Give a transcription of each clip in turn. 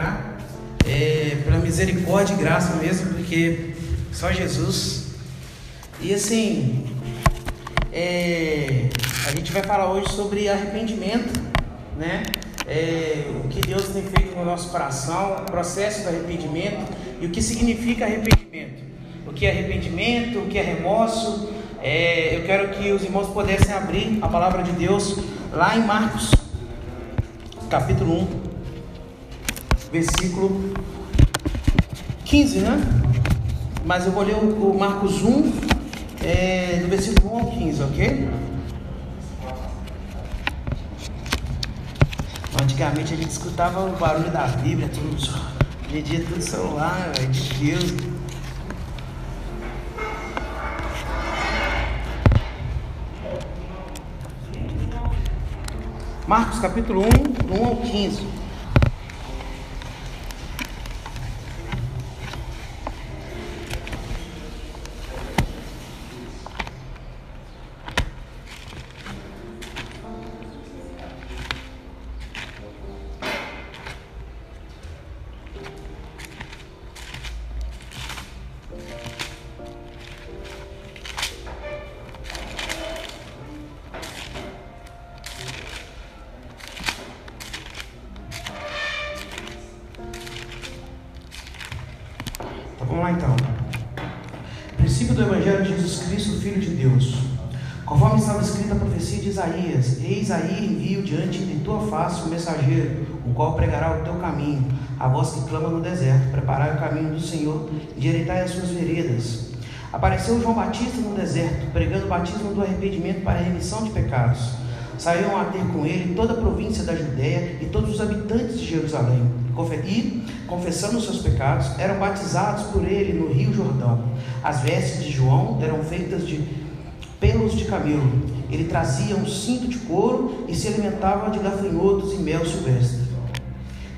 já. É, pela misericórdia e graça mesmo, porque só Jesus. E assim, é, a gente vai falar hoje sobre arrependimento, né? É, o que Deus tem feito no nosso coração, o processo do arrependimento e o que significa arrependimento. O que é arrependimento, o que é remorso. É, eu quero que os irmãos pudessem abrir a palavra de Deus lá em Marcos, capítulo 1, versículo 15, né? Mas eu vou ler o, Marcos 1, é, do versículo 1 ao 15, ok? Antigamente a gente escutava o barulho da Bíblia, tudo, hoje tudo celular, é de Deus. Marcos capítulo 1, 1 ao 15. Aí envio diante de tua face o mensageiro, o qual pregará o teu caminho, a voz que clama no deserto, preparai o caminho do Senhor, endireitai as suas veredas. Apareceu João Batista no deserto, pregando o batismo do arrependimento para a remissão de pecados. Saíram a ter com ele toda a província da Judéia e todos os habitantes de Jerusalém. E, confessando seus pecados, eram batizados por ele no rio Jordão. As vestes de João eram feitas de pelos de camelo. Ele trazia um cinto de couro e se alimentava de gafanhotos e mel silvestre.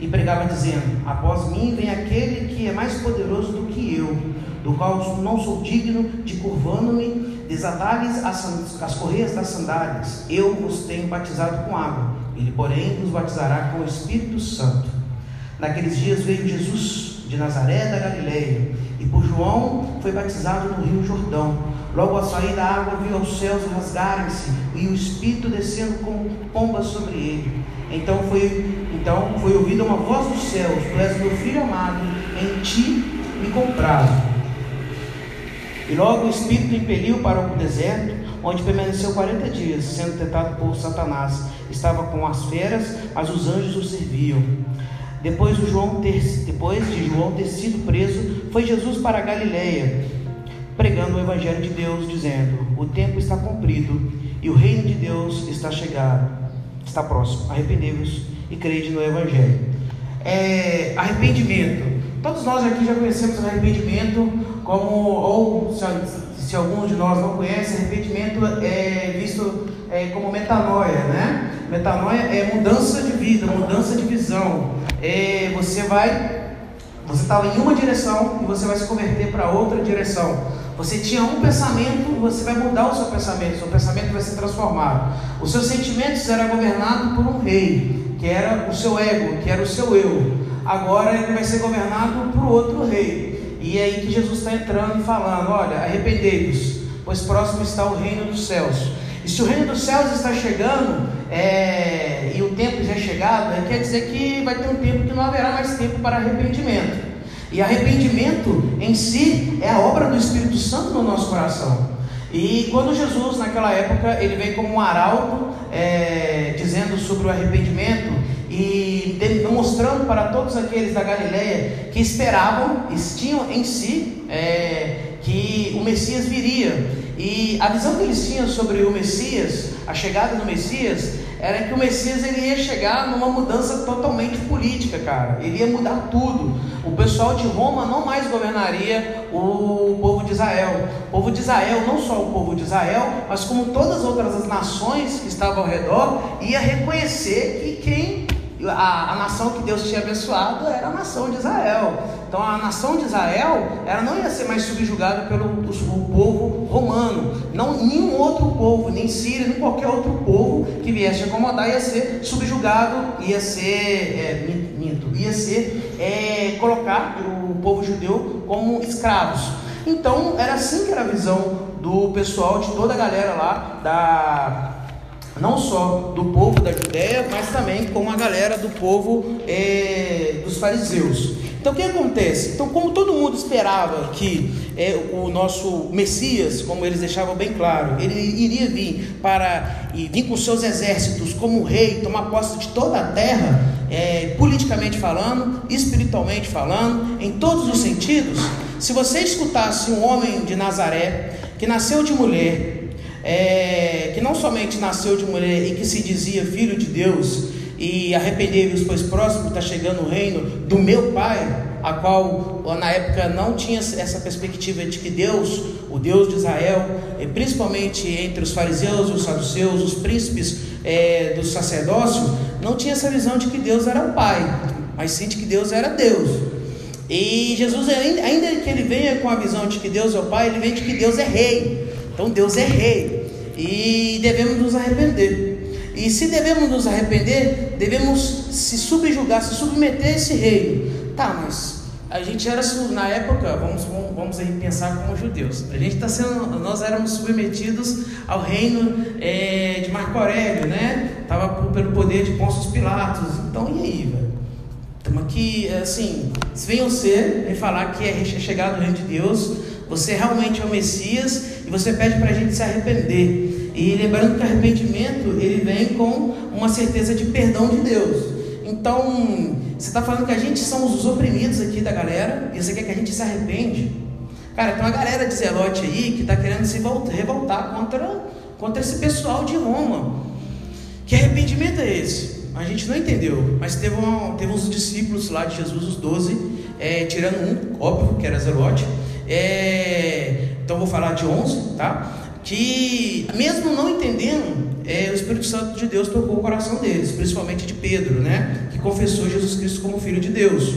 E pregava dizendo: Após mim vem aquele que é mais poderoso do que eu, do qual não sou digno de curvando-me, desatar-lhes as, as correias das sandálias. Eu vos tenho batizado com água, ele, porém, vos batizará com o Espírito Santo. Naqueles dias veio Jesus de Nazaré da Galileia, e por João foi batizado no rio Jordão. Logo a sair da água viu os céus rasgarem-se e o Espírito descendo como pomba sobre ele. Então foi, então foi ouvida uma voz dos céus: Tu és meu filho amado, em ti me comprazo. E logo o Espírito impeliu para o deserto, onde permaneceu 40 dias, sendo tentado por Satanás. Estava com as feras, mas os anjos o serviam. Depois, de João ter, depois de João ter sido preso, foi Jesus para Galiléia pregando o Evangelho de Deus, dizendo: O tempo está cumprido e o reino de Deus está chegado, está próximo. Arrependei-vos e crede no Evangelho. É, arrependimento. Todos nós aqui já conhecemos arrependimento como, ou se, se algum de nós não conhece, arrependimento é visto é, como metanoia, né? Metanoia é mudança de vida, mudança de visão. É, você vai você estava em uma direção e você vai se converter para outra direção. Você tinha um pensamento, você vai mudar o seu pensamento, seu pensamento vai ser transformado. Os seus sentimentos eram governados por um rei, que era o seu ego, que era o seu eu. Agora ele vai ser governado por outro rei. E é aí que Jesus está entrando e falando: olha, arrependei-vos, pois próximo está o reino dos céus. E se o reino dos céus está chegando, é, e o tempo já é chegado, é, quer dizer que vai ter um tempo que não haverá mais tempo para arrependimento. E arrependimento em si é a obra do Espírito Santo no nosso coração. E quando Jesus, naquela época, ele veio como um arauto, é, dizendo sobre o arrependimento e mostrando para todos aqueles da Galileia que esperavam, tinham em si é, que o Messias viria. E a visão que eles tinham sobre o Messias, a chegada do Messias, era que o Messias ele ia chegar numa mudança totalmente política, cara. Ele ia mudar tudo. O pessoal de Roma não mais governaria o povo de Israel. O povo de Israel, não só o povo de Israel, mas como todas as outras nações que estavam ao redor, ia reconhecer que quem a, a, nação que Deus tinha abençoado era a nação de Israel. Então a nação de Israel, ela não ia ser mais subjugada pelo o povo romano. Não nenhum outro povo, nem Síria, nem qualquer outro povo que viesse acomodar ia ser subjugado, ia ser, é, minto, ia ser é, colocar o povo judeu como escravos. Então era assim que era a visão do pessoal, de toda a galera lá, da, não só do povo da Judéia, mas também com a galera do povo é, dos fariseus. Então o que acontece? Então, como todo mundo esperava que é, o nosso Messias, como eles deixavam bem claro, ele iria vir para e vir com seus exércitos como rei, tomar posse de toda a terra, é, politicamente falando, espiritualmente falando, em todos os sentidos. Se você escutasse um homem de Nazaré que nasceu de mulher, é, que não somente nasceu de mulher e que se dizia filho de Deus, e arrependei-vos, pois próximo está chegando o reino do meu Pai, a qual na época não tinha essa perspectiva de que Deus, o Deus de Israel, principalmente entre os fariseus, os saduceus, os príncipes é, do sacerdócio, não tinha essa visão de que Deus era o Pai, mas sim de que Deus era Deus. E Jesus, ainda que ele venha com a visão de que Deus é o Pai, ele vem de que Deus é Rei. Então Deus é Rei. E devemos nos arrepender. E se devemos nos arrepender, devemos se subjugar, se submeter a esse reino. Tá, mas a gente era na época, vamos, vamos aí pensar como judeus. A gente está sendo, nós éramos submetidos ao reino é, de Marco Aurélio, né? Tava pelo poder de Pôncio Pilatos. Então e aí, velho? Estamos aqui, assim, se venham ser, vem falar que é chegado o reino de Deus, você realmente é o Messias você pede para a gente se arrepender. E lembrando que o arrependimento ele vem com uma certeza de perdão de Deus. Então, você está falando que a gente somos os oprimidos aqui da galera e você quer que a gente se arrepende? Cara, tem uma galera de zelote aí que está querendo se revoltar contra, contra esse pessoal de Roma. Que arrependimento é esse? A gente não entendeu, mas teve, uma, teve uns discípulos lá de Jesus, os doze, é, tirando um, óbvio, que era zelote. É, então vou falar de onze, tá? que, mesmo não entendendo, é, o Espírito Santo de Deus tocou o coração deles, principalmente de Pedro, né, que confessou Jesus Cristo como Filho de Deus.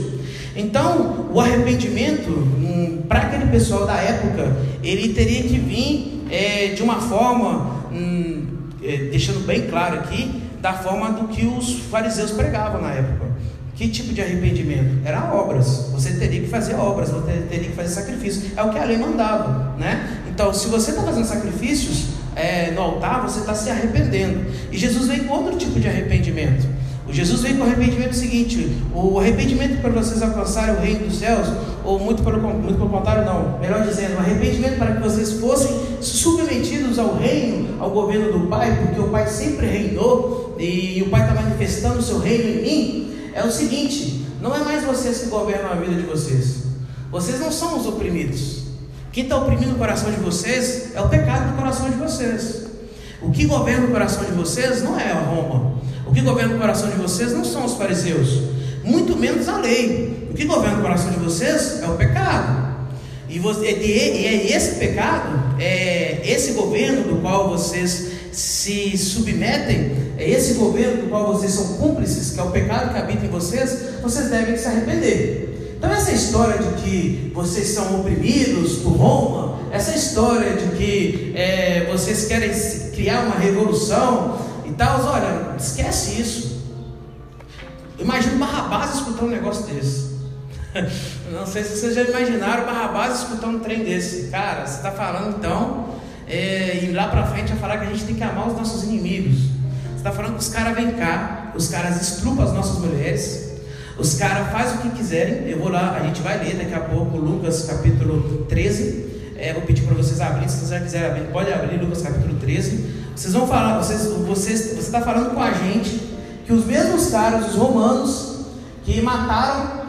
Então, o arrependimento, hum, para aquele pessoal da época, ele teria que vir é, de uma forma, hum, é, deixando bem claro aqui, da forma do que os fariseus pregavam na época. Que tipo de arrependimento? Era obras. Você teria que fazer obras, você teria que fazer sacrifício. É o que a lei mandava, né? Então, se você está fazendo sacrifícios é, no altar, você está se arrependendo. E Jesus veio com outro tipo de arrependimento. O Jesus veio com o arrependimento seguinte: o arrependimento para vocês alcançarem o reino dos céus, ou muito pelo, muito pelo contrário, não. Melhor dizendo, o arrependimento para que vocês fossem submetidos ao reino, ao governo do Pai, porque o Pai sempre reinou e o Pai está manifestando o seu reino em mim. É o seguinte: não é mais vocês que governam a vida de vocês. Vocês não são os oprimidos. Quem está oprimindo o coração de vocês é o pecado do coração de vocês. O que governa o coração de vocês não é a Roma. O que governa o coração de vocês não são os fariseus, muito menos a lei. O que governa o coração de vocês é o pecado. E, você, e é esse pecado, é esse governo do qual vocês se submetem, é esse governo do qual vocês são cúmplices, que é o pecado que habita em vocês, vocês devem se arrepender. Então, essa história de que vocês são oprimidos por Roma, essa história de que é, vocês querem criar uma revolução e tal, olha, esquece isso. Imagina Barrabás escutando um negócio desse. Não sei se vocês já imaginaram Barrabás escutando um trem desse. Cara, você está falando então, é, e lá para frente vai falar que a gente tem que amar os nossos inimigos. Você está falando que os caras vêm cá, os caras estrupam as nossas mulheres, os caras fazem o que quiserem. Eu vou lá, a gente vai ler daqui a pouco Lucas capítulo 13. É, vou pedir para vocês abrirem, se vocês quiserem abrir, pode abrir Lucas capítulo 13. Vocês vão falar, vocês, vocês, você está falando com a gente que os mesmos caras, os romanos, que mataram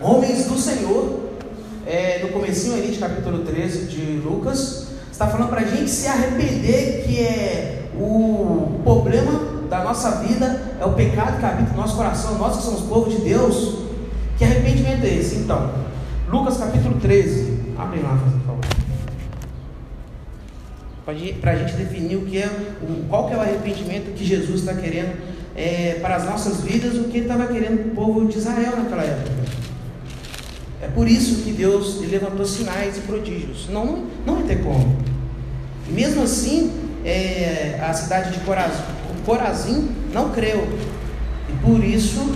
homens do Senhor, é, no comecinho ali de capítulo 13 de Lucas, está falando para a gente se arrepender, que é o problema da nossa vida é o pecado que habita no nosso coração, nós que somos povo de Deus. Que arrependimento é esse? Então, Lucas capítulo 13. Abre lá, por favor. Para a gente definir o que é, qual que é o arrependimento que Jesus está querendo é, para as nossas vidas, o que ele estava querendo para o povo de Israel naquela época. É por isso que Deus levantou sinais e prodígios. Não, não ia ter como. Mesmo assim, é, a cidade de Corazim, Corazim não creu. E por isso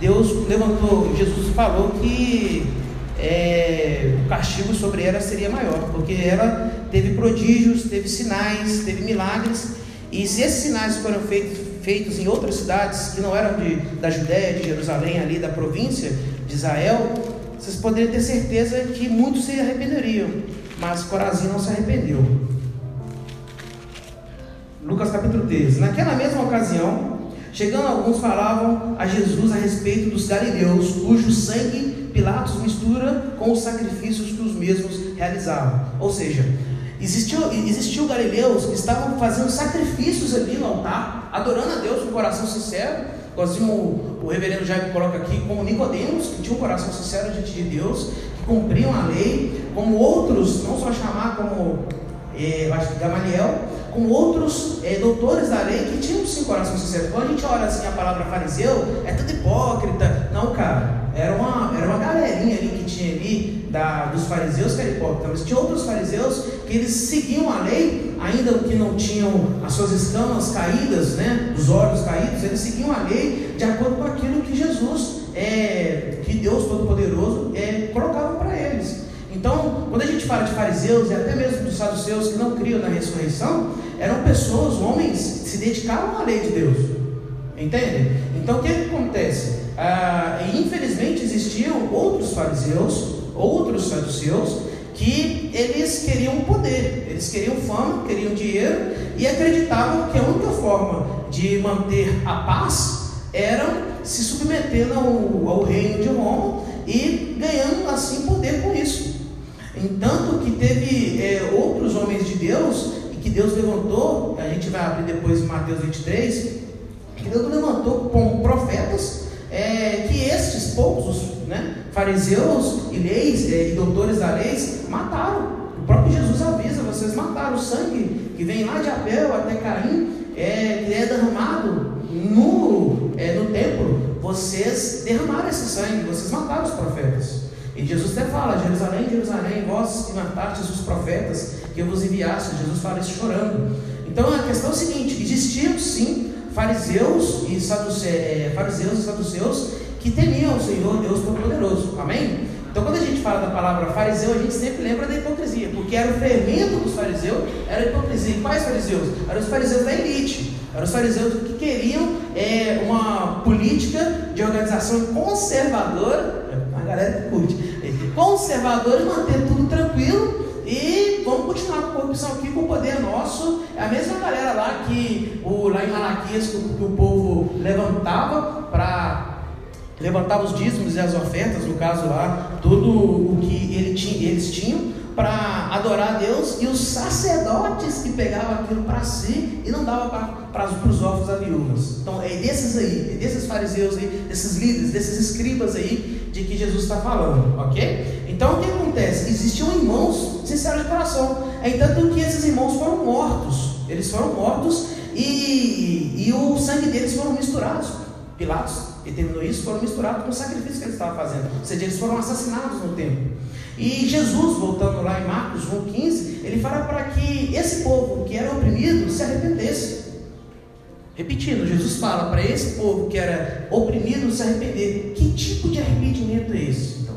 Deus levantou, Jesus falou que é, o castigo sobre ela seria maior, porque ela teve prodígios, teve sinais, teve milagres, e se esses sinais foram feitos, feitos em outras cidades que não eram de, da Judéia, de Jerusalém, ali da província de Israel, vocês poderiam ter certeza que muitos se arrependeriam, mas Corazim não se arrependeu. Lucas capítulo 13. Naquela mesma ocasião, chegando alguns falavam a Jesus a respeito dos galileus, cujo sangue Pilatos mistura com os sacrifícios que os mesmos realizavam. Ou seja, existiu, existiu galileus que estavam fazendo sacrifícios ali no altar, adorando a Deus com coração sincero, igualzinho o, reverendo Jair coloca aqui, como Nicodemos, que tinha um coração sincero diante de Deus, que cumpriam a lei, como outros, não só chamar como é, acho que Gamaliel, com outros é, doutores da lei que tinham sim coração sincero. Quando a gente olha assim a palavra fariseu, é tudo hipócrita. Não, cara, era uma, era uma galerinha ali que tinha ali da, dos fariseus que era hipócrita, mas tinha outros fariseus que eles seguiam a lei, ainda que não tinham as suas escamas caídas, né, os olhos caídos, eles seguiam a lei de acordo com aquilo que Jesus, é, que Deus Todo-Poderoso é, colocava para eles. Então, quando a gente fala de fariseus e até mesmo dos saduceus que não criam na ressurreição, eram pessoas, homens, que se dedicavam à lei de Deus. Entende? Então, o que, que acontece? Ah, infelizmente existiam outros fariseus, outros saduceus, que eles queriam poder, eles queriam fama, queriam dinheiro e acreditavam que a única forma de manter a paz era se submetendo ao, ao reino de Roma e ganhando assim poder com isso. Entanto que teve é, outros homens de Deus e que Deus levantou, a gente vai abrir depois em Mateus 23, que Deus levantou como profetas, é, que estes poucos, fariseus e leis é, e doutores da lei, mataram. O próprio Jesus avisa: vocês mataram o sangue que vem lá de Abel até Caim, é, que é derramado no, é, no templo. Vocês derramaram esse sangue, vocês mataram os profetas. E Jesus até fala: Jerusalém, Jerusalém, vós que matastes os profetas que eu vos enviasse. Jesus fala isso chorando. Então a questão é a seguinte: existiam sim fariseus e saduceus, fariseus e saduceus que temiam o Senhor Deus Todo-Poderoso. Amém? Então, quando a gente fala da palavra fariseu, a gente sempre lembra da hipocrisia, porque era o fermento dos fariseus, era a hipocrisia. Quais fariseus? Eram os fariseus da elite, eram os fariseus que queriam é, uma política de organização conservadora, a galera curte, conservadora e manter tudo tranquilo. E vamos continuar com a corrupção aqui, com o poder nosso. É a mesma galera lá que o, lá em Malaquias que, que o povo levantava levantava os dízimos e as ofertas, no caso lá, tudo o que ele tinha, eles tinham para adorar a Deus e os sacerdotes que pegavam aquilo para si e não davam para os órfãos da viúvas. Então é desses aí, é desses fariseus aí, desses líderes, desses escribas aí de que Jesus está falando, ok? Então o que acontece? Existiam irmãos sinceros de coração. É entanto que esses irmãos foram mortos. Eles foram mortos e, e o sangue deles foram misturados. Pilatos determinou isso, foram misturados com o sacrifício que eles estavam fazendo. Ou seja, eles foram assassinados no templo. E Jesus, voltando lá em Marcos 1,15, ele fala para que esse povo que era oprimido se arrependesse. Repetindo, Jesus fala para esse povo que era oprimido se arrepender. Que tipo de arrependimento é esse? Então,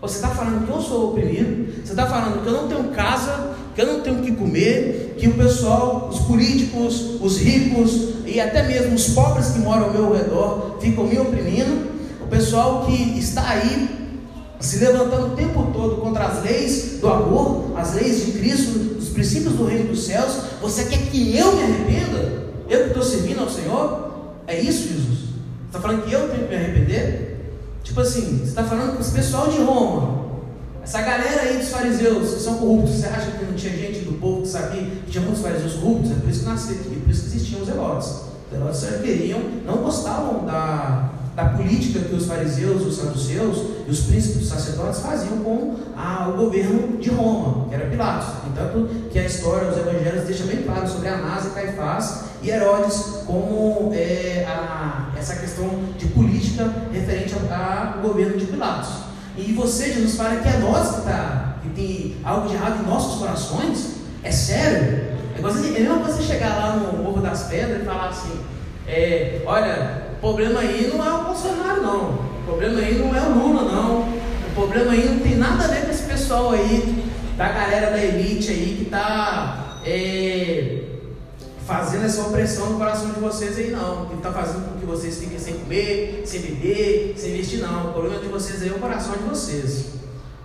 você está falando que eu sou oprimido, você está falando que eu não tenho casa, que eu não tenho o que comer, que o pessoal, os políticos, os ricos e até mesmo os pobres que moram ao meu redor ficam me oprimindo. O pessoal que está aí se levantando o tempo todo contra as leis do amor, as leis de Cristo, os princípios do reino dos céus. Você quer que eu me arrependa? Eu que estou servindo ao Senhor? É isso, Jesus? Você está falando que eu tenho que me arrepender? Tipo assim, você está falando com esse pessoal de Roma, essa galera aí dos fariseus que são corruptos, você acha que não tinha gente do povo que sabia que tinha muitos fariseus corruptos? É por isso que nasceram aqui, por isso que existiam os zelotes. Os zelotes queriam, não gostavam da, da política que os fariseus, os saduceus e os príncipes dos sacerdotes faziam com a, o governo de Roma, que era Pilatos. Entanto, que a história, os evangelhos deixam bem claro sobre Anás e Caifás e Herodes como é, a, essa questão de política referente ao governo de Pilatos. E você, Jesus, fala que é nós que, tá, que tem algo de errado em nossos corações? É sério? É você, é você chegar lá no Morro das Pedras e falar assim, é, olha, o problema aí não é o Bolsonaro não, o problema aí não é o Lula não, o problema aí não tem nada a ver com esse pessoal aí, da galera da elite aí que está é, fazendo essa opressão no coração de vocês aí não, que está fazendo com que vocês fiquem sem comer, sem beber, sem vestir não, o problema de vocês aí é o coração de vocês.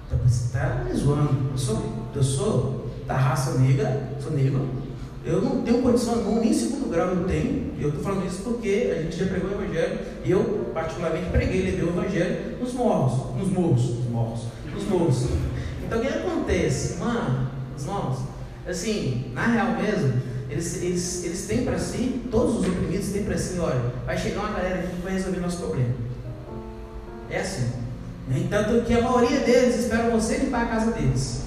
Então, você está me zoando, eu sou, eu sou da raça negra, sou negro, eu não tenho condição, não, nem segundo grau eu tenho, e eu estou falando isso porque a gente já pregou o Evangelho, e eu particularmente preguei, levei o Evangelho nos morros, nos morros, nos morros, nos morros. Então o que acontece? Mano, os irmãos, assim, na real mesmo, eles, eles, eles têm para si, todos os oprimidos têm para si, olha, vai chegar uma galera aqui que vai resolver nosso problema. É assim. Entanto que a maioria deles espera você limpar a casa deles.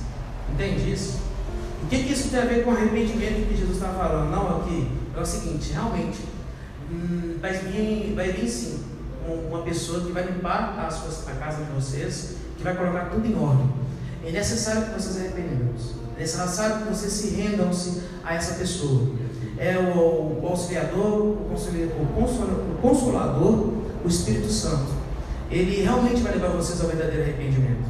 Entende isso? O que, que isso tem a ver com o arrependimento que Jesus está falando? Não, aqui é, é o seguinte, realmente, hum, vai, vir, vai vir sim uma pessoa que vai limpar a, sua, a casa de vocês, que vai colocar tudo em ordem. É necessário que vocês arrependam. É necessário que vocês se rendam-se a essa pessoa. É o, o auxiliador, o, o, o consolador, o Espírito Santo. Ele realmente vai levar vocês ao verdadeiro arrependimento.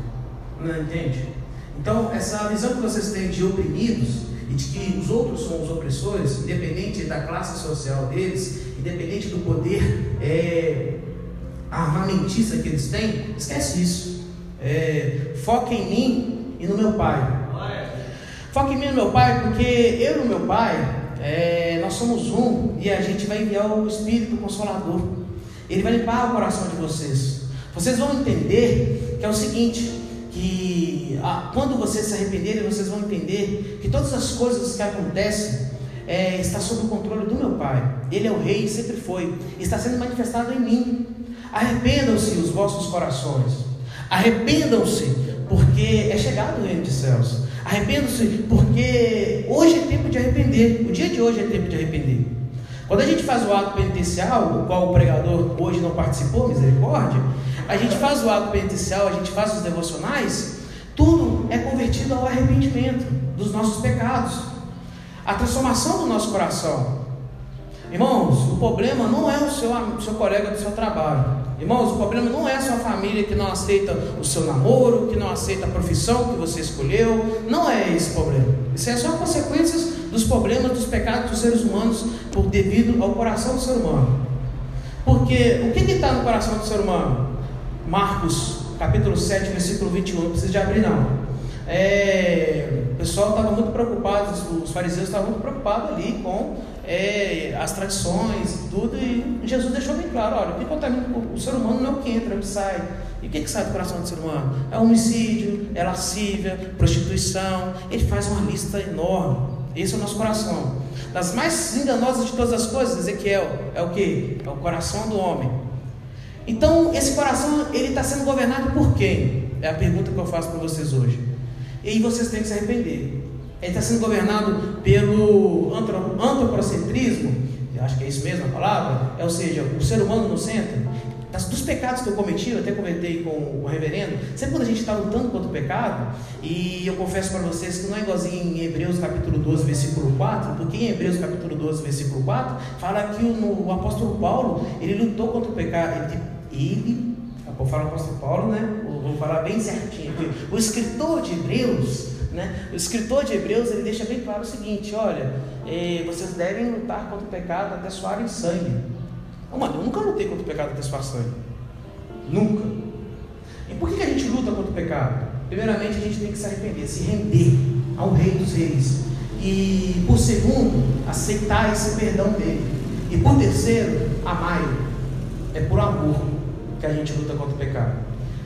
Não entende? Então, essa visão que vocês têm de oprimidos e de que os outros são os opressores, independente da classe social deles, independente do poder é, armamentista que eles têm, esquece isso. É, foca em mim e no meu pai. Foca em mim no meu pai, porque eu e o meu pai, é, nós somos um e a gente vai enviar o Espírito Consolador. Ele vai limpar o coração de vocês. Vocês vão entender que é o seguinte: que ah, quando vocês se arrependerem, vocês vão entender que todas as coisas que acontecem é, está sob o controle do meu Pai. Ele é o Rei, sempre foi. Está sendo manifestado em mim. Arrependam-se os vossos corações. Arrependam-se, porque é chegado o reino dos céus. Arrependam-se, porque hoje é tempo de arrepender. O dia de hoje é tempo de arrepender. Quando a gente faz o ato penitencial, o qual o pregador hoje não participou, misericórdia, a gente faz o ato penitencial, a gente faz os devocionais, tudo é convertido ao arrependimento dos nossos pecados, a transformação do nosso coração. Irmãos, o problema não é o seu, o seu colega do seu trabalho. Irmãos, o problema não é a sua família que não aceita o seu namoro, que não aceita a profissão que você escolheu. Não é esse o problema. Isso é só consequências dos problemas, dos pecados dos seres humanos por devido ao coração do ser humano. Porque o que está no coração do ser humano? Marcos, capítulo 7, versículo 21. Não precisa de abrir, não. É, o pessoal estava muito preocupado, os fariseus estavam muito preocupados ali com é, as tradições e tudo, e Jesus deixou bem claro: olha, o que contamina o ser humano não é o que entra, é o que sai. E o que, que sai do coração do ser humano? É homicídio, é lascívia, prostituição. Ele faz uma lista enorme. Esse é o nosso coração. Das mais enganosas de todas as coisas, Ezequiel, é o que? É o coração do homem. Então, esse coração, ele está sendo governado por quem? É a pergunta que eu faço para vocês hoje. E vocês têm que se arrepender. Ele está sendo governado pelo antropocentrismo, acho que é isso mesmo a palavra, é, ou seja, o ser humano no centro. dos pecados que eu cometi, eu até comentei com o reverendo, sempre quando a gente está lutando contra o pecado, e eu confesso para vocês que não é igualzinho em Hebreus capítulo 12, versículo 4, porque em Hebreus capítulo 12, versículo 4, fala que o, o apóstolo Paulo, ele lutou contra o pecado, ele, ele vou falar o apóstolo Paulo, né? Vou falar bem certinho. O escritor de Hebreus, né? O escritor de Hebreus ele deixa bem claro o seguinte: olha, eh, vocês devem lutar contra o pecado até suarem sangue. Oh, mano, eu nunca lutei contra o pecado até suar sangue. Nunca. E por que a gente luta contra o pecado? Primeiramente, a gente tem que se arrepender, se render ao Rei dos Reis. E por segundo, aceitar esse perdão dele. E por terceiro, amar-lo. É por amor que a gente luta contra o pecado.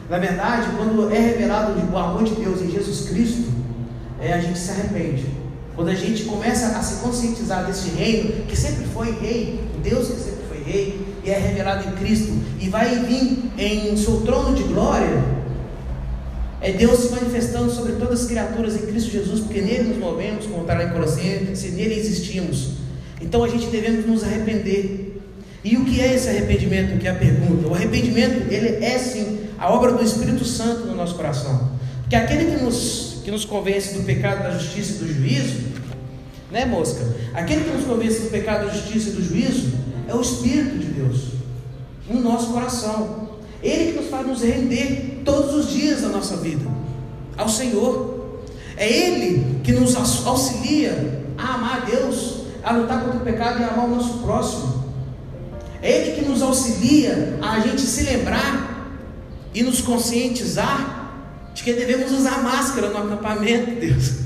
Na verdade, quando é revelado o amor de Deus em Jesus Cristo, é, a gente se arrepende. Quando a gente começa a se conscientizar desse reino, que sempre foi rei, Deus que sempre foi rei, e é revelado em Cristo, e vai vir em seu trono de glória, é Deus se manifestando sobre todas as criaturas em Cristo Jesus, porque nele nos movemos, como está lá em Colossenses, se nele existimos. Então a gente devemos nos arrepender. E o que é esse arrependimento? Que é a pergunta. O arrependimento, ele é sim a obra do Espírito Santo no nosso coração. Porque aquele que nos que nos convence do pecado, da justiça e do juízo, né, mosca? Aquele que nos convence do pecado, da justiça e do juízo é o Espírito de Deus no nosso coração. Ele que nos faz nos render todos os dias da nossa vida ao Senhor. É Ele que nos auxilia a amar a Deus, a lutar contra o pecado e a amar o nosso próximo. É Ele que nos auxilia a gente se lembrar e nos conscientizar de que devemos usar máscara no acampamento, Deus.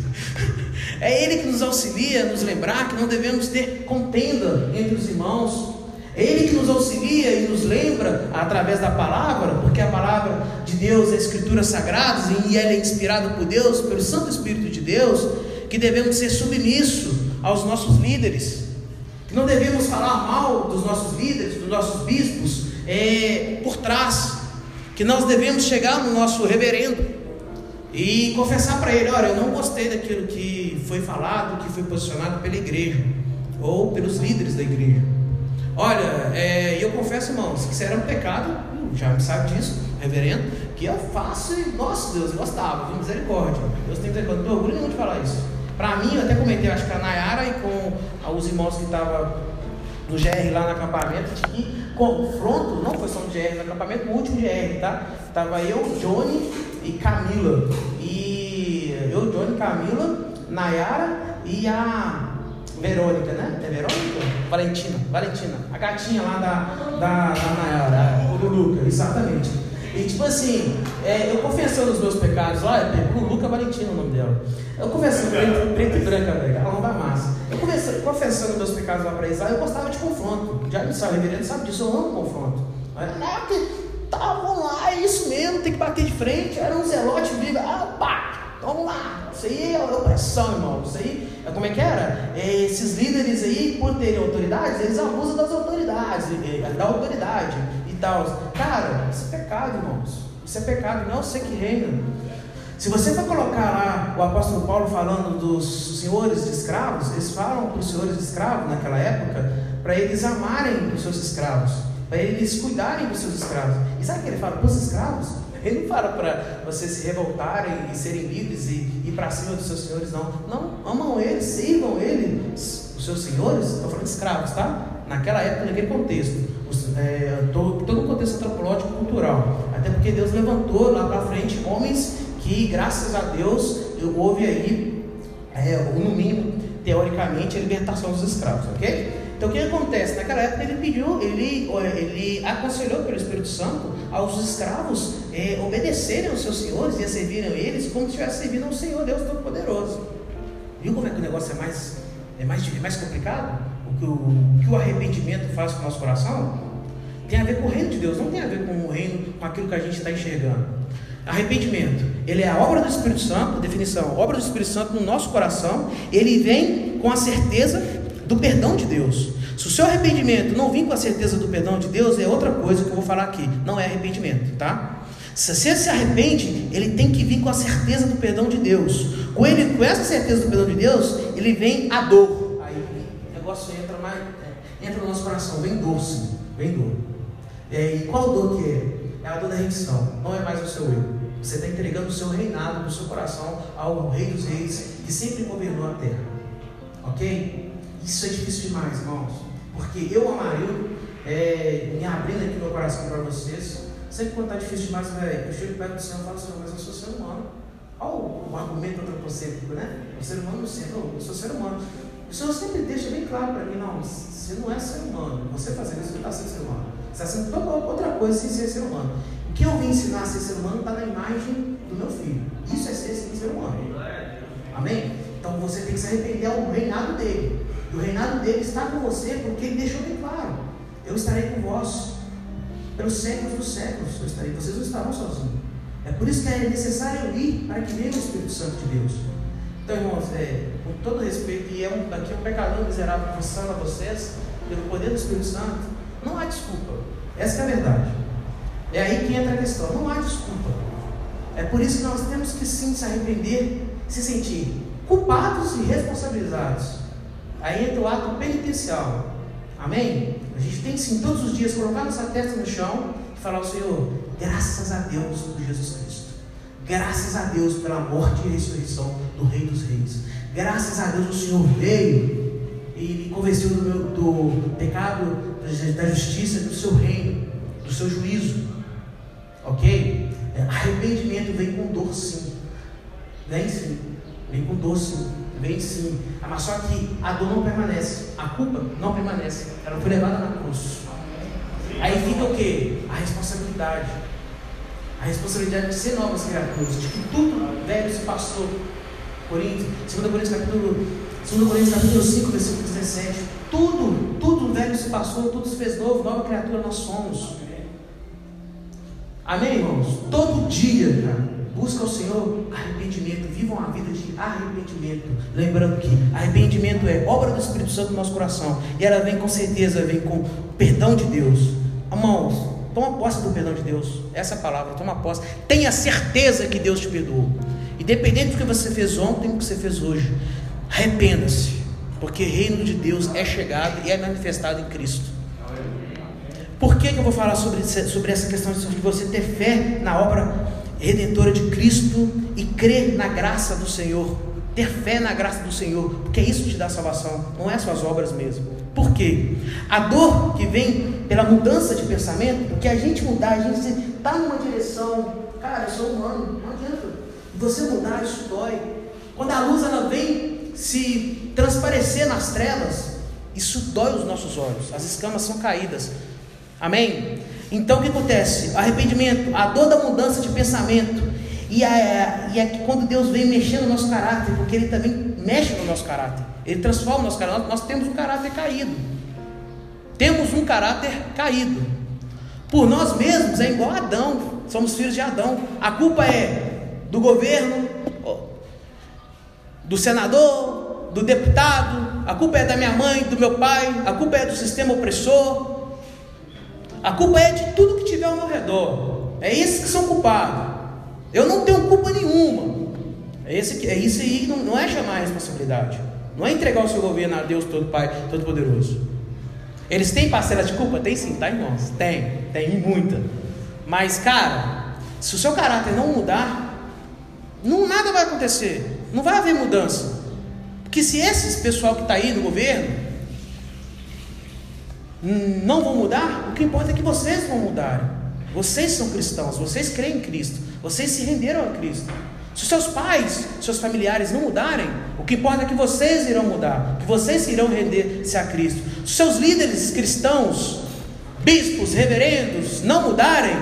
É Ele que nos auxilia a nos lembrar que não devemos ter contenda entre os irmãos. É Ele que nos auxilia e nos lembra através da palavra, porque a palavra de Deus é escrituras sagradas e ela é inspirada por Deus, pelo Santo Espírito de Deus, que devemos ser submissos aos nossos líderes, que não devemos falar mal dos nossos líderes, dos nossos bispos, é, por trás, que nós devemos chegar no nosso reverendo e confessar para ele: olha, eu não gostei daquilo que foi falado, que foi posicionado pela igreja ou pelos líderes da igreja. Olha, é, eu confesso, irmãos, que isso era um pecado, já me sabe disso, reverendo, que eu faço e, nossa Deus, eu gostava, de misericórdia. Deus tem misericórdia, não orgulho nenhum de falar isso. Para mim, eu até comentei, acho que a Nayara e com os irmãos que estavam no GR lá no acampamento, que confronto, não foi só no GR no acampamento, o último GR, tá? Tava eu, Johnny e Camila. E eu, Johnny, Camila, Nayara e a Verônica, né? É Verônica? Valentina, Valentina, a gatinha lá da, da, da Nayara, do Luca, exatamente. E tipo assim, é, eu confessando os meus pecados lá, é Luca Valentina o nome dela. Eu confessando, preto, preto e branca, velho, ela não dá massa. Eu confessando, confessando meus pecados lá para eles, eu gostava de confronto. Já me sabe, reverendo sabe disso, eu amo confronto. É, que estavam lá, é isso mesmo, tem que bater de frente, era um zelote vivo, ah, pá, vamos lá, isso aí é opressão, irmão, isso aí, é como é que era? É, esses líderes aí, por terem autoridades, eles abusam das autoridades, da autoridade tal. Cara, isso é pecado, irmãos, isso é pecado, não você que reina. Se você for colocar lá o apóstolo Paulo falando dos senhores de escravos, eles falam para os senhores de escravos naquela época, para eles amarem os seus escravos para eles cuidarem dos seus escravos. E sabe o que ele fala para os escravos? Ele não fala para vocês se revoltarem e serem livres e ir para cima dos seus senhores, não. Não, amam eles, sirvam eles, os seus senhores. Estou falando de escravos, tá? Naquela época, naquele contexto. É, todo, todo o contexto antropológico cultural. Até porque Deus levantou lá para frente homens que, graças a Deus, houve aí, é, no mínimo, teoricamente, a libertação dos escravos, ok? Então o que acontece? Naquela época ele pediu, ele, ele aconselhou pelo Espírito Santo aos escravos é, obedecerem aos seus senhores e a servirem eles como se estivesse servindo ao Senhor Deus Todo-Poderoso. Viu como é que o negócio é mais, é mais, é mais complicado? O que o, o que o arrependimento faz com o nosso coração? Tem a ver com o reino de Deus, não tem a ver com o reino, com aquilo que a gente está enxergando. Arrependimento, ele é a obra do Espírito Santo, definição, obra do Espírito Santo no nosso coração, ele vem com a certeza do perdão de Deus. Se o seu arrependimento não vir com a certeza do perdão de Deus, é outra coisa que eu vou falar aqui. Não é arrependimento, tá? Se você se arrepende, ele tem que vir com a certeza do perdão de Deus. Com, ele, com essa certeza do perdão de Deus, ele vem a dor. Aí o negócio entra mais, é, entra no nosso coração, vem sim, vem dor. É, e qual dor que é? É a dor da rendição, não é mais o seu eu. Você está entregando o seu reinado, o seu coração ao Rei dos Reis, que sempre governou a terra. Ok? Isso é difícil demais, irmãos. Porque eu, Amarildo, é, me abrindo aqui meu coração para vocês, sempre quando está difícil demais, velho, eu chego perto do Senhor e falo, Senhor, mas eu sou ser humano. Olha o, argumento antropocêntrico, né? O ser humano no centro, eu sou ser humano. O Senhor sempre deixa bem claro para mim, não, você não é ser humano. Você fazendo isso, você está sendo ser humano. Está sendo outra coisa sem ser ser humano. O que eu vim ensinar a ser ser humano está na imagem do meu filho. Isso é ser, ser humano. Amém? Então você tem que se arrepender ao reinado dele. E o reinado dele está com você, porque ele deixou bem claro: eu estarei com vós pelos séculos dos séculos. Eu estarei, vocês não estarão sozinhos. É por isso que é necessário ir para que venha o Espírito Santo de Deus. Então, irmãos, é, com todo respeito, e é um, aqui um pecador miserável confessando a vocês, pelo poder do Espírito Santo, não há desculpa. Essa é a verdade. É aí que entra a questão. Não há desculpa. É por isso que nós temos que sim se arrepender, se sentir culpados e responsabilizados. Aí entra o ato penitencial. Amém? A gente tem sim todos os dias colocar nossa testa no chão e falar ao Senhor, graças a Deus por Jesus Cristo. Graças a Deus pela morte e ressurreição do Rei dos Reis. Graças a Deus o Senhor veio e me convenceu do, meu, do pecado, da justiça, do seu reino, do seu juízo. Ok? É, arrependimento vem com dor, sim. Vem sim. Vem com dor, sim. Vem sim. Ah, mas só que a dor não permanece. A culpa não permanece. Ela foi levada na cruz. Aí fica o que? A responsabilidade. A responsabilidade de ser novas criaturas, de que tudo velho se passou Coríntios, 2 Coríntios capítulo, 2 Coríntios capítulo 5, versículo 17. Tudo, tudo velho se passou, tudo se fez novo, nova criatura nós somos. Amém, irmãos? Todo dia, cara, busca o Senhor arrependimento, vivam a vida de arrependimento. Lembrando que arrependimento é obra do Espírito Santo no nosso coração, e ela vem com certeza, vem com perdão de Deus. Irmãos, toma posse do perdão de Deus. Essa é palavra, toma posse. Tenha certeza que Deus te perdoou. Independente do que você fez ontem, do que você fez hoje, arrependa-se, porque o reino de Deus é chegado e é manifestado em Cristo. Por que, que eu vou falar sobre, sobre essa questão de você ter fé na obra redentora de Cristo e crer na graça do Senhor? Ter fé na graça do Senhor, porque isso te dá salvação, não é suas obras mesmo. Por quê? A dor que vem pela mudança de pensamento, porque a gente mudar, a gente está numa direção, cara, eu sou humano, não adianta você mudar, isso dói. Quando a luz ela vem se transparecer nas trevas, isso dói os nossos olhos, as escamas são caídas. Amém? Então o que acontece? Arrependimento, a dor da mudança de pensamento. E é, e é quando Deus vem mexendo no nosso caráter, porque Ele também mexe no nosso caráter, Ele transforma o nosso caráter. Nós, nós temos um caráter caído. Temos um caráter caído. Por nós mesmos é igual a Adão, somos filhos de Adão. A culpa é do governo, do senador, do deputado, a culpa é da minha mãe, do meu pai, a culpa é do sistema opressor, a culpa é de tudo que tiver ao meu redor. É esses que são culpados. Eu não tenho culpa nenhuma. É, esse, é isso aí não, não é chamar a responsabilidade. Não é entregar o seu governo a Deus todo Pai, todo poderoso. Eles têm parcela de culpa? Tem sim, tá irmãos? Tem, tem muita. Mas, cara, se o seu caráter não mudar, não, nada vai acontecer. Não vai haver mudança. Porque se esse pessoal que está aí no governo não vão mudar, o que importa é que vocês vão mudar. Vocês são cristãos, vocês creem em Cristo, vocês se renderam a Cristo. Se seus pais, seus familiares não mudarem, o que importa é que vocês irão mudar, que vocês irão render-se a Cristo. Se seus líderes cristãos, bispos, reverendos, não mudarem,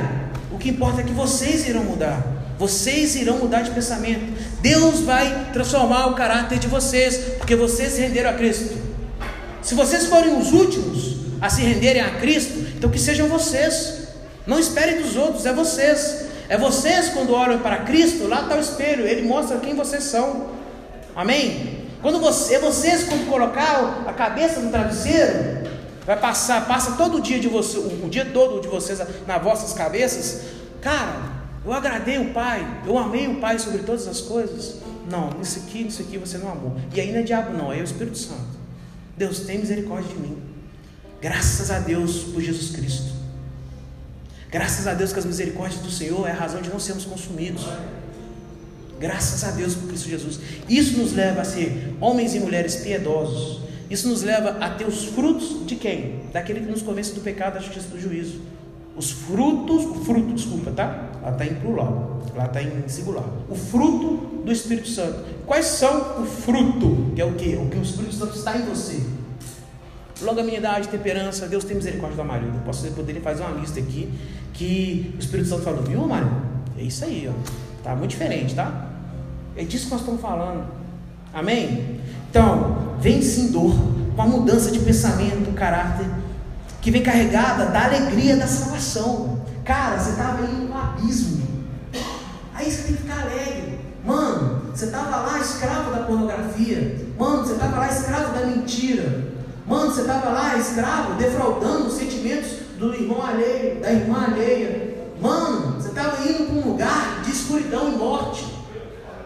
o que importa é que vocês irão mudar. Vocês irão mudar de pensamento. Deus vai transformar o caráter de vocês, porque vocês se renderam a Cristo. Se vocês forem os últimos a se renderem a Cristo, então que sejam vocês. Não esperem dos outros, é vocês. É vocês quando olham para Cristo, lá está o espelho, ele mostra quem vocês são. Amém? Quando você, é vocês quando colocar a cabeça no travesseiro, vai passar, passa todo o dia de você, o dia todo de vocês nas vossas cabeças, cara, eu agradei o Pai, eu amei o Pai sobre todas as coisas. Não, nisso aqui, nisso aqui você não amou. E aí não é diabo, não, é o Espírito Santo. Deus tem misericórdia de mim. Graças a Deus por Jesus Cristo. Graças a Deus que as misericórdias do Senhor é a razão de não sermos consumidos. Graças a Deus por Cristo Jesus. Isso nos leva a ser homens e mulheres piedosos. Isso nos leva a ter os frutos de quem? Daquele que nos convence do pecado, da justiça e do juízo. Os frutos, o fruto, desculpa, tá? Lá está em plural, lá está em singular. O fruto do Espírito Santo. Quais são o fruto? Que é o que? O que o Espírito Santo está em você. Longanimidade, temperança, Deus tem misericórdia do marido. Eu posso poderia fazer uma lista aqui que o Espírito Santo falou, viu, Mário? É isso aí, ó. Tá muito diferente, tá? É disso que nós estamos falando. Amém? Então, vem sim dor, uma mudança de pensamento, caráter que vem carregada da alegria da salvação. Cara, você estava indo no abismo. Aí você tem que ficar alegre. Mano, você estava lá escravo da pornografia. Mano, você estava lá escravo da mentira. Mano, você estava lá escravo, defraudando os sentimentos do irmão alheio, da irmã alheia. Mano, você estava indo para um lugar de escuridão e morte.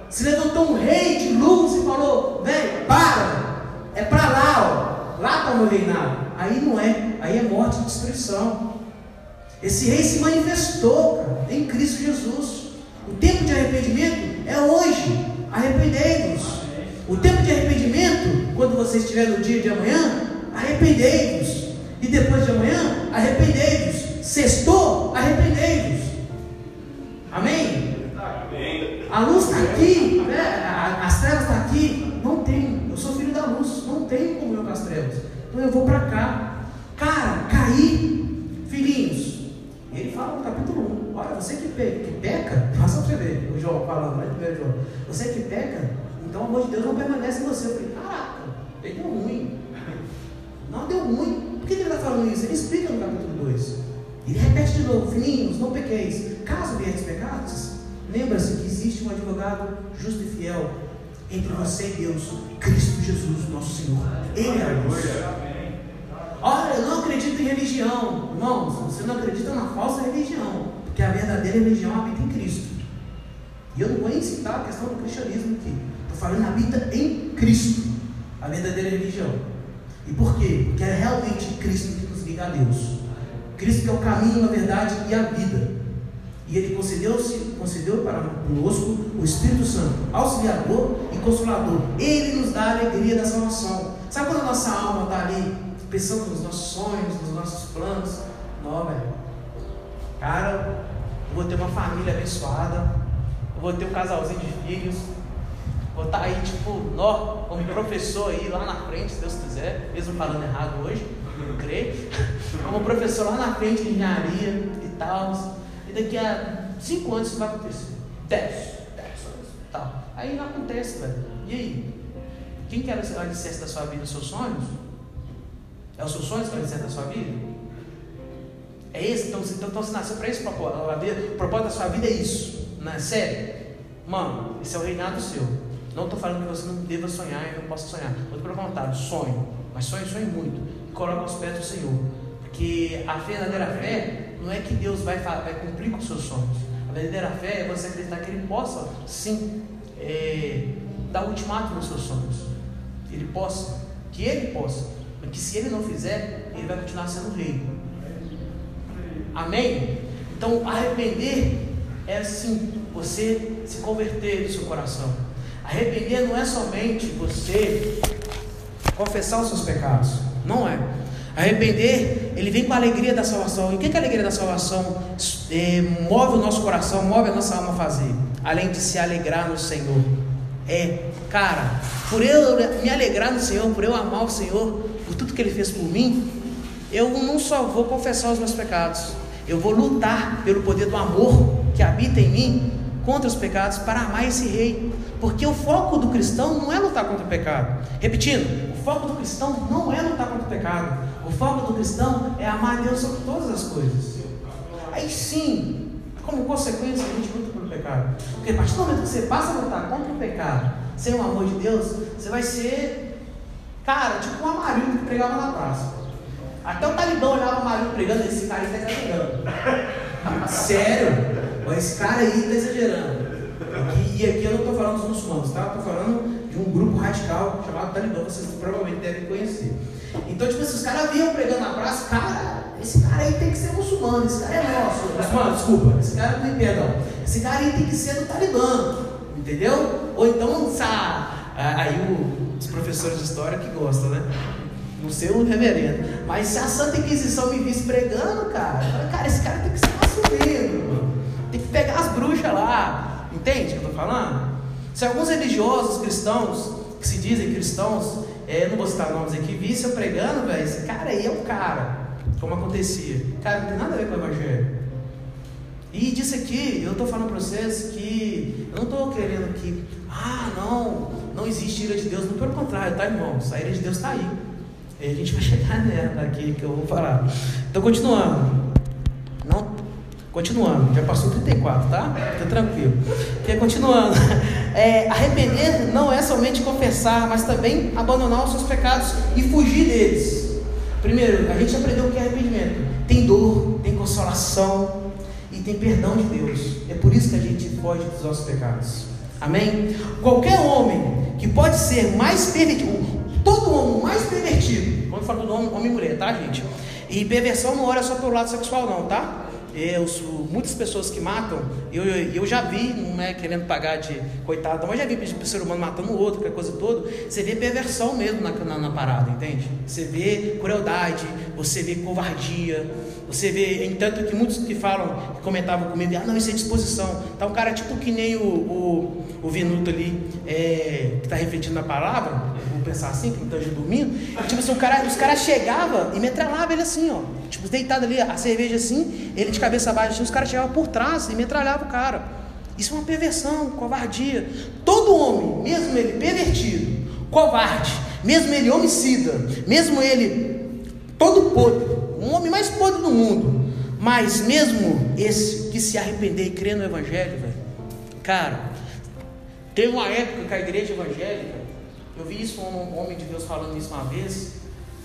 Se levantou um rei de luz e falou: velho, para, é para lá, ó. lá está o reinado. Aí não é, aí é morte e destruição. Esse rei se manifestou cara, em Cristo Jesus. O tempo de arrependimento é hoje. Arrependei-vos. O tempo de arrependimento, quando você estiver no dia de amanhã, arrependei-vos. E depois de amanhã, arrependei-vos. Sextou, arrependei-vos. Amém? A luz está aqui, né? as trevas estão tá aqui. Não tem. Eu sou filho da luz. Não tem comunhão com as trevas. Então eu vou para cá. Cara, cair, filhinhos. Ele fala no capítulo 1. Olha, você que peca, faça para você ver. O João falando, né? Primeiro João. Você que peca, então o amor de Deus não permanece em você. Eu falei, caraca, ele deu ruim. Não deu ruim. Por que ele está falando isso? Ele explica no capítulo 2. Ele repete de novo, filhinhos, não pequeis. Caso vierdes pecados, lembra-se que existe um advogado justo e fiel entre você e Deus, Cristo Jesus, nosso Senhor. Ele é a luz. Olha, eu não acredito em religião. Irmãos, você não acredita na falsa religião, porque a verdadeira religião habita em Cristo. E eu não vou nem citar a questão do cristianismo aqui. Estou falando habita em Cristo, a verdadeira religião. E por quê? Porque é realmente Cristo que nos liga a Deus. Cristo que é o caminho, a verdade e a vida. E Ele concedeu, concedeu para conosco o Espírito Santo, auxiliador e consolador. Ele nos dá a alegria da salvação. Sabe quando a nossa alma está ali pensando nos nossos sonhos, nos nossos planos? Não, velho. Cara, eu vou ter uma família abençoada, eu vou ter um casalzinho de filhos, vou estar tá aí, tipo, nó, como professor aí lá na frente, se Deus quiser, mesmo falando errado hoje, eu creio, como professor lá na frente de engenharia e tal e daqui a cinco anos isso vai acontecer. Dez, dez anos, tal. Aí não acontece, velho. E aí? Quem quer o alicerce da sua vida? Os seus sonhos? É os seus sonhos que é o alicerce da sua vida? É esse? Então, então, então você nasceu para esse propósito. O propósito da sua vida é isso. Não é sério? Mano, esse é o reinado seu. Não estou falando que você não deva sonhar e não possa sonhar. Muito pelo contrário, sonho. Mas sonhe, sonhe muito. E coloque aos pés do Senhor. Porque a verdadeira fé não é que Deus vai, vai cumprir com os seus sonhos. A verdadeira fé é você acreditar que Ele possa, sim, é, dar ultimato nos seus sonhos. Ele possa, que Ele possa, mas que se Ele não fizer, Ele vai continuar sendo rei. Amém? Então, arrepender é assim, você se converter do seu coração. Arrepender não é somente você confessar os seus pecados, não é. Arrepender, ele vem com a alegria da salvação. E o que, que a alegria da salvação é, move o nosso coração, move a nossa alma a fazer? Além de se alegrar no Senhor. É, cara, por eu me alegrar no Senhor, por eu amar o Senhor, por tudo que Ele fez por mim, eu não só vou confessar os meus pecados, eu vou lutar pelo poder do amor que habita em mim contra os pecados para amar esse rei. Porque o foco do cristão não é lutar contra o pecado. Repetindo, o foco do cristão não é lutar contra o pecado. O foco do cristão é amar a Deus sobre todas as coisas. Aí sim, como consequência, a gente luta pelo pecado. Porque a partir do momento que você passa a lutar contra o pecado, sem o amor de Deus, você vai ser, cara, tipo um amarildo que pregava na praça. Até o Talibã olhava o amarildo pregando, esse cara está exagerando. Sério? Esse cara aí está exagerando. E aqui eu não estou falando dos muçulmanos, tá? Estou falando de um grupo radical chamado Talibã, vocês provavelmente devem conhecer. Então, tipo assim, os caras vinham pregando na praça, cara, esse cara aí tem que ser muçulmano, esse cara é nosso. Muçulmano, desculpa, esse cara não tem perdão. Esse cara aí tem que ser do Talibã, entendeu? Ou então, sabe, aí os professores de história que gostam, né? Não sei o reverendo. Mas se a Santa Inquisição me visse pregando, cara, cara, esse cara tem que ser assumido, tem que pegar as bruxas lá. Entende o que eu estou falando? Se alguns religiosos cristãos, que se dizem cristãos, é, não vou citar nomes aqui, visse eu pregando, velho, esse cara aí é o cara, como acontecia. Cara, não tem nada a ver com o Evangelho. E disso aqui, eu estou falando para vocês que eu não estou querendo que, ah, não, não existe ira de Deus. Não, pelo contrário, tá, irmãos? A ira de Deus está aí. E a gente vai chegar nela aqui que eu vou falar. Então, continuando. Não, continuando, já passou 34, tá? Fica tranquilo. Porque, continuando. É, arrepender não é somente confessar, mas também abandonar os seus pecados e fugir deles. Primeiro, a gente aprendeu o que é arrependimento. Tem dor, tem consolação e tem perdão de Deus. É por isso que a gente foge dos nossos pecados. Amém? Qualquer homem que pode ser mais pervertido, todo homem mais pervertido, quando falo do homem, homem e mulher, tá, gente? E perversão não olha só pelo lado sexual, não, tá? Eu, muitas pessoas que matam, eu, eu já vi, não é querendo pagar de coitado, mas já vi o ser humano matando o outro, aquela coisa toda. Você vê perversão mesmo na, na, na, parada, entende? Você vê crueldade, você vê covardia, você vê, entanto que muitos que falam, que comentavam comigo, ah, não, isso é disposição. Tá um cara tipo que nem o, o, o Vinuto ali, é, que está refletindo na palavra, vou pensar assim, que não esteja dormindo. Tipo assim, o cara, os caras chegavam e metralhavam ele assim, ó. Tipo, deitado ali, a cerveja assim, ele de cabeça baixa, assim, os caras chegavam por trás e metralhavam o cara. Isso é uma perversão, covardia. Todo homem, mesmo ele pervertido, covarde, mesmo ele homicida, mesmo ele todo podre, um homem mais podre do mundo. Mas mesmo esse que se arrepender e crer no Evangelho, velho, cara, teve uma época que a igreja evangélica, eu vi isso um homem de Deus falando isso uma vez,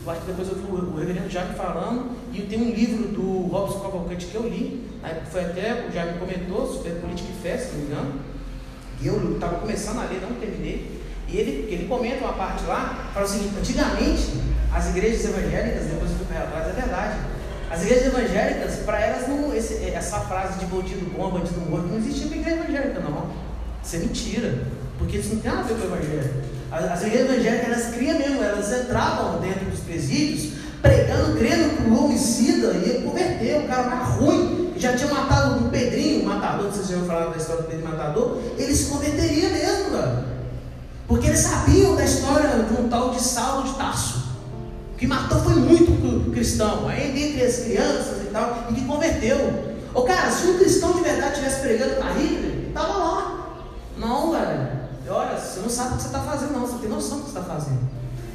eu acho que depois eu vi o, reverendo Jaime falando, e tem um livro do Robson Cavalcante que eu li, época foi até, o Jaime comentou, sobre Política e Fé, se não me engano, e eu estava começando a ler, não terminei, e ele, ele comenta uma parte lá, fala o seguinte, antigamente, as igrejas evangélicas, depois eu fui para atrás, é verdade. As igrejas evangélicas, para elas, não, esse, essa frase de bandido bom, bandido morto, não existia para igreja evangélica, não. Isso é mentira. Porque isso não tem nada a ver com o evangelho. As, as igrejas evangélicas, elas criam mesmo, elas entravam dentro dos presídios, pregando, crendo que o homicida ia converter, o cara mais ruim, que já tinha matado um Pedrinho, um matador, vocês já ouviram falar da história do Pedrinho Matador, ele se converteria mesmo, cara. Porque eles sabiam da história de um tal de Saulo de Tarso que matou foi muito cristão, ainda entre as crianças e tal, e que converteu. Ô cara, se um cristão de verdade estivesse pregando para Hitler, estava lá. Não, velho. Olha, você não sabe o que você está fazendo, não. Você tem noção do que você está fazendo.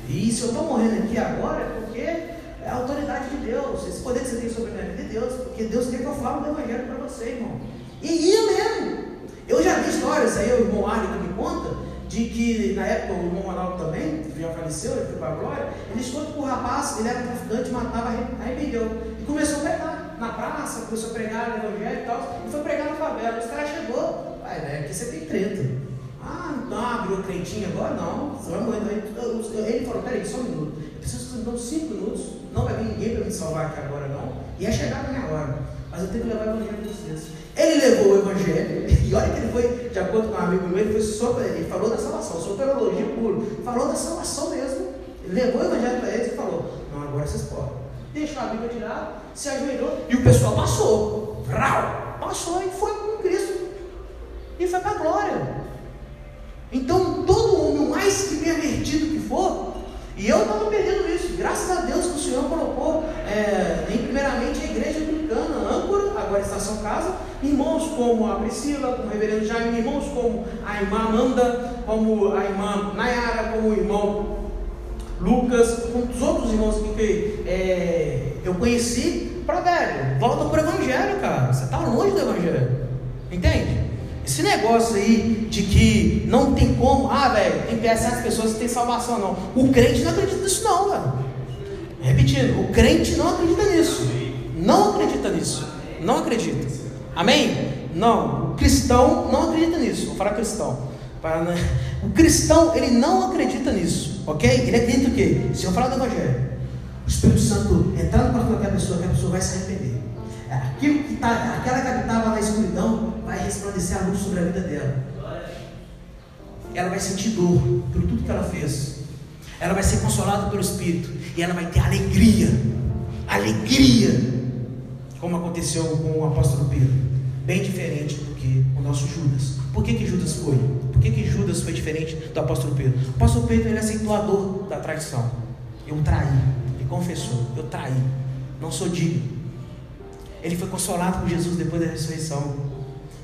E se eu estou morrendo aqui agora é porque é a autoridade de Deus. Esse poder que você tem sobre a minha vida é de Deus. Porque Deus quer que eu fale do Evangelho para você, irmão. E ia mesmo. Eu já vi histórias aí, o irmão Arley que me conta, de que na época o irmão Ronaldo também, que já faleceu, ele foi para a glória, ele escuta que o rapaz, ele era traficante, matava, arrependeu. E começou a pregar na praça, começou a pregar no evangelho e tal, e foi pregar na favela. Os caras chegou, vai, né, aqui você tem treta. Ah, não abriu crentinha agora? Não. Ele falou, peraí, só um minuto. Eu preciso que você cinco minutos, não vai vir ninguém para me salvar aqui agora não. E é chegar a minha hora. Mas eu tenho que levar o evangelho para vocês. Ele levou o evangelho, e olha que ele foi, de acordo com um amigo meu, ele foi sobre, ele falou da salvação, soterologia puro, falou da salvação mesmo. Ele levou o evangelho para eles e falou: Não, agora vocês podem. Deixou a Bíblia de lado, se ajoelhou, e o pessoal passou. Vrau, passou e foi com Cristo. E foi para a glória. Então, todo homem, o mais que pervertido que for, e eu estava perdendo isso, graças a Deus que o Senhor colocou, é, em, primeiramente, a igreja americana, âncora, agora estação casa, irmãos como a Priscila, como o reverendo Jaime, irmãos como a irmã Amanda, como a irmã Nayara, como o irmão Lucas, como os outros irmãos que é, eu conheci, para velho, volta para o Evangelho, cara. Você está longe do Evangelho. Entende? Esse negócio aí de que não tem como, ah, velho, tem essas pessoas que têm salvação, não. O crente não acredita nisso, não, velho. Repetindo, o crente não acredita nisso. Não acredita nisso. Não acredita. Amém? Não. O cristão não acredita nisso. Vou falar cristão. O cristão, ele não acredita nisso. Ok? Ele acredita o quê? Se eu falar do Evangelho, o Espírito Santo entrar no coração daquela pessoa, aquela pessoa vai se arrepender. Aquilo que tá, aquela que habitava na escuridão vai resplandecer a luz sobre a vida dela. Ela vai sentir dor por tudo que ela fez. Ela vai ser consolada pelo Espírito. E ela vai ter alegria. Alegria como aconteceu com o apóstolo Pedro, bem diferente do que o nosso Judas. Por que, que Judas foi? Por que, que Judas foi diferente do apóstolo Pedro? O apóstolo Pedro ele aceitou a dor da traição. Eu traí, ele confessou, eu traí, não sou digno. Ele foi consolado por Jesus depois da ressurreição.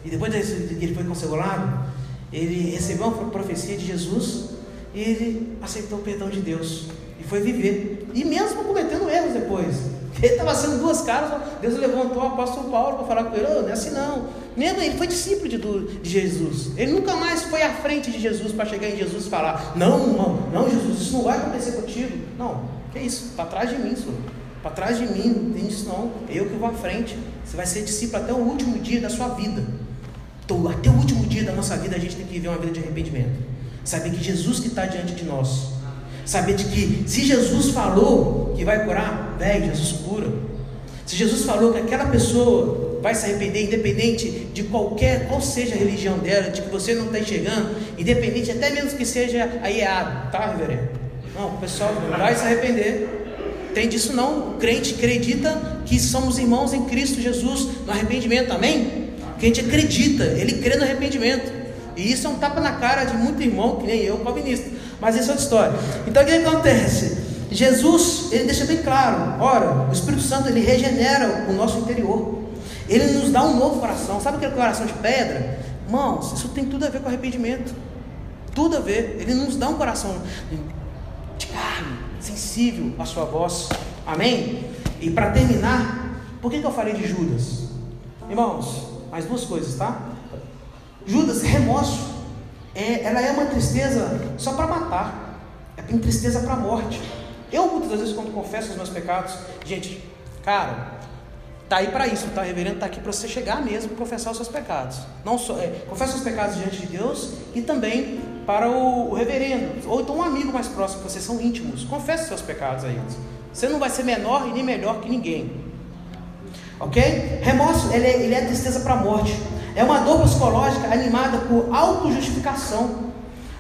E depois que ele foi consolado, ele recebeu a profecia de Jesus e ele aceitou o perdão de Deus e foi viver. E mesmo cometendo erros depois. Ele estava sendo duas caras, Deus levantou o apóstolo Paulo para falar com ele, oh, não é assim não. Mesmo ele foi discípulo de, de Jesus. Ele nunca mais foi à frente de Jesus para chegar em Jesus e falar, não, não, não, Jesus, isso não vai acontecer contigo. Não, que isso, para trás de mim, senhor. Para trás de mim, tem isso não. Eu que vou à frente. Você vai ser discípulo até o último dia da sua vida. Então, até o último dia da nossa vida a gente tem que viver uma vida de arrependimento. Saber que Jesus que está diante de nós Saber de que se Jesus falou que vai curar, velho, Jesus cura. Se Jesus falou que aquela pessoa vai se arrepender, independente de qualquer, qual seja a religião dela, de que você não está enxergando, independente até mesmo que seja a IEAB, tá, reverendo? Não, o pessoal vai se arrepender. Tem disso não. O crente acredita que somos irmãos em Cristo Jesus no arrependimento, amém? Que a gente acredita, ele crê no arrependimento. E isso é um tapa na cara de muito irmão, que nem eu, calvinista. Mas isso é outra história. Então o que acontece? Jesus, ele deixa bem claro, ora, o Espírito Santo ele regenera o nosso interior. Ele nos dá um novo coração. Sabe aquele coração de pedra? Irmãos, isso tem tudo a ver com arrependimento. Tudo a ver. Ele nos dá um coração de carne, sensível à sua voz. Amém? E para terminar, por que, que eu falei de Judas? Irmãos, mais duas coisas, tá? Judas, remorso, é, ela é uma tristeza só para matar, é uma tristeza para a morte. Eu muitas vezes quando confesso os meus pecados, gente, cara, tá aí para isso, tá? O reverendo tá aqui para você chegar mesmo e confessar os seus pecados. Não só, é, confessa os pecados diante de Deus e também para o, reverendo, ou então um amigo mais próximo, que vocês são íntimos. Confesse seus pecados a eles. Você não vai ser menor e nem melhor que ninguém. Ok? Remorso, ele é, ele é tristeza para a morte. É uma dor psicológica animada por autojustificação.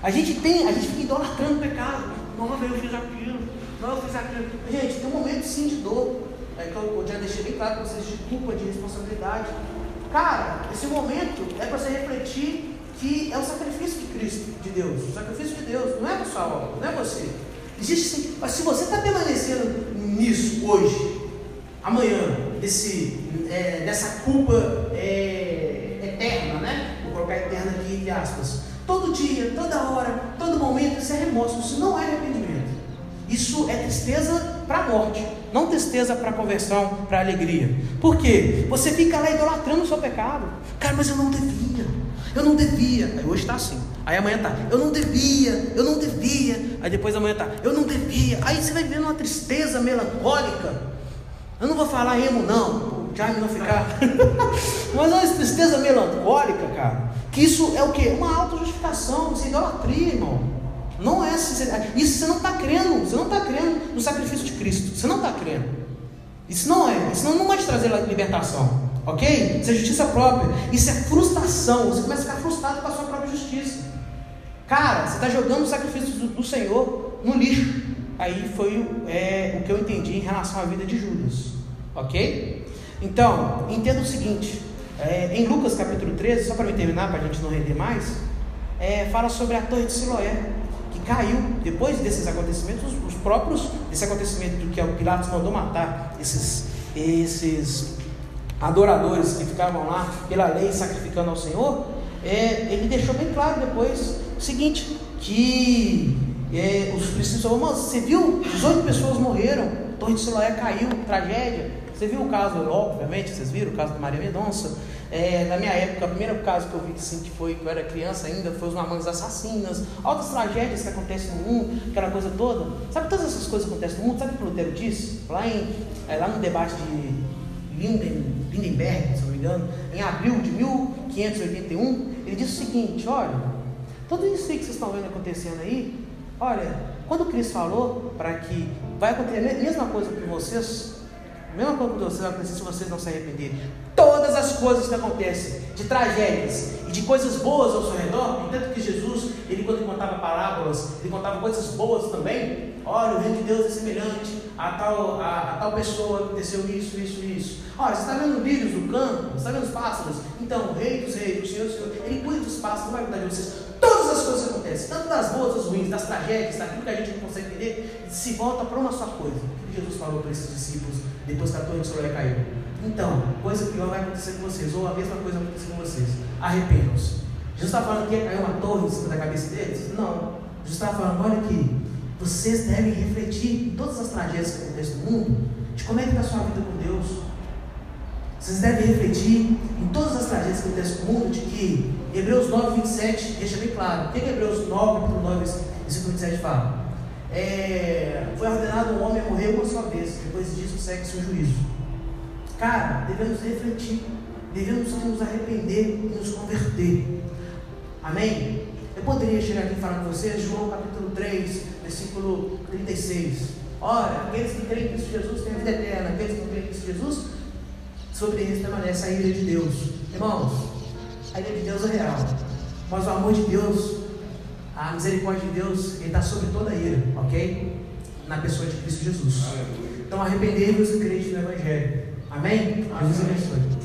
A gente tem, a gente fica idolatrando o pecado. Não, eu fiz aquilo. Eu fiz aquilo. Gente, tem um momento sim de dor. É que eu, eu já deixei bem claro para vocês de culpa, de responsabilidade. Cara, esse momento é para você refletir que é o sacrifício de Cristo, de Deus. O sacrifício de Deus, não é pessoal, não é você. Existe. Mas se você está permanecendo nisso hoje, amanhã, desse, é, dessa culpa é, eterna, né? Vou colocar eterna aqui entre aspas. Todo dia, toda hora, todo momento, isso é remorso, isso não é arrependimento. Isso é tristeza para a morte, não tristeza para a conversão, para a alegria. Por quê? Você fica lá idolatrando o seu pecado. Cara, mas eu não devia, eu não devia. Aí hoje está assim. Aí amanhã tá, eu não devia, eu não devia. Aí depois amanhã tá, eu não devia. Aí você vai vendo uma tristeza melancólica. Eu não vou falar emo, não, o Jaime não ficar. Mas é uma tristeza melancólica, cara. Que isso é o que? Uma autojustificação, isso é idolatria, irmão. Não é sinceridade. Isso você não está crendo. Você não está crendo no sacrifício de Cristo. Você não está crendo. Isso não é. Isso não vai te trazer libertação. Ok? Isso é justiça própria. Isso é frustração. Você começa a ficar frustrado com a sua própria justiça. Cara, você está jogando o sacrifício do, do Senhor no lixo. Aí foi é, o que eu entendi em relação à vida de Judas. Ok? Então, entenda o seguinte: é, em Lucas capítulo 13, só para me terminar, para a gente não render mais, é, fala sobre a torre de Siloé, que caiu depois desses acontecimentos, os, os próprios, desse acontecimento do que o Pilatos mandou matar esses, esses adoradores que ficavam lá pela lei sacrificando ao Senhor, é, ele deixou bem claro depois o seguinte: que é, os princípios falaram, você viu? 18 pessoas morreram, Torre de Siloé caiu, tragédia. Você viu o caso, obviamente, vocês viram o caso da Maria Mendonça. É, na minha época, o primeiro caso que eu vi assim, que foi que eu era criança ainda, foi os mamães assassinas, outras tragédias que acontecem no mundo, aquela coisa toda. Sabe todas essas coisas que acontecem no mundo? Sabe o que o Lutero disse? Lá, em, é, lá no debate de Linden, Lindenberg, se não me engano, em abril de 1581, ele disse o seguinte: olha, tudo isso que vocês estão vendo acontecendo aí, Olha, quando Cristo falou para que vai acontecer a mesma coisa com vocês, a mesma coisa com vocês vai acontecer se vocês não se arrependerem. Todas as coisas que acontecem, de tragédias e de coisas boas ao seu redor, tanto que Jesus, ele quando contava parábolas, ele contava coisas boas também. Olha, o reino de Deus é semelhante a tal, a, a tal pessoa aconteceu isso, isso, isso. Olha, você está vendo lírios do campo, você está vendo os pássaros? Então, o rei dos reis, o Senhor, o Senhor, ele cuida dos pássaros, não vai cuidar de vocês. Todas as coisas que acontecem, tanto das boas, das ruins, das tragédias, daquilo que a gente não consegue entender, se volta para uma só coisa. O que Jesus falou para esses discípulos depois que a torre de Siloé caiu? Então, coisa pior vai acontecer com vocês, ou a mesma coisa vai acontecer com vocês. Arrependam-se. Jesus está falando que ia cair uma torre em cima da cabeça deles? Não. Jesus está falando, olha aqui, vocês devem refletir em todas as tragédias que acontecem no mundo, de como é que está a sua vida com Deus. Vocês devem refletir em todas as tragédias que acontecem no mundo, de que Hebreus 9, 27 deixa bem claro. O que, é Hebreus 9, 9, 27 fala? É, foi ordenado um homem morrer uma só vez, depois disso segue seu juízo. Cara, devemos refletir, devemos nos arrepender e nos converter. Amém? Eu poderia chegar aqui e falar com vocês, João capítulo 3, versículo 36. Ora, aqueles que creem em Cristo Jesus têm a vida eterna, aqueles que não creem em Cristo Jesus sobre eles permanece a ira de Deus. Irmãos, a ira de Deus é real, mas o amor de Deus, a misericórdia de Deus, ele está sobre toda a ira, ok? Na pessoa de Cristo Jesus. Então arrependei-vos e crede no Evangelho. Amém? Deus abençoe.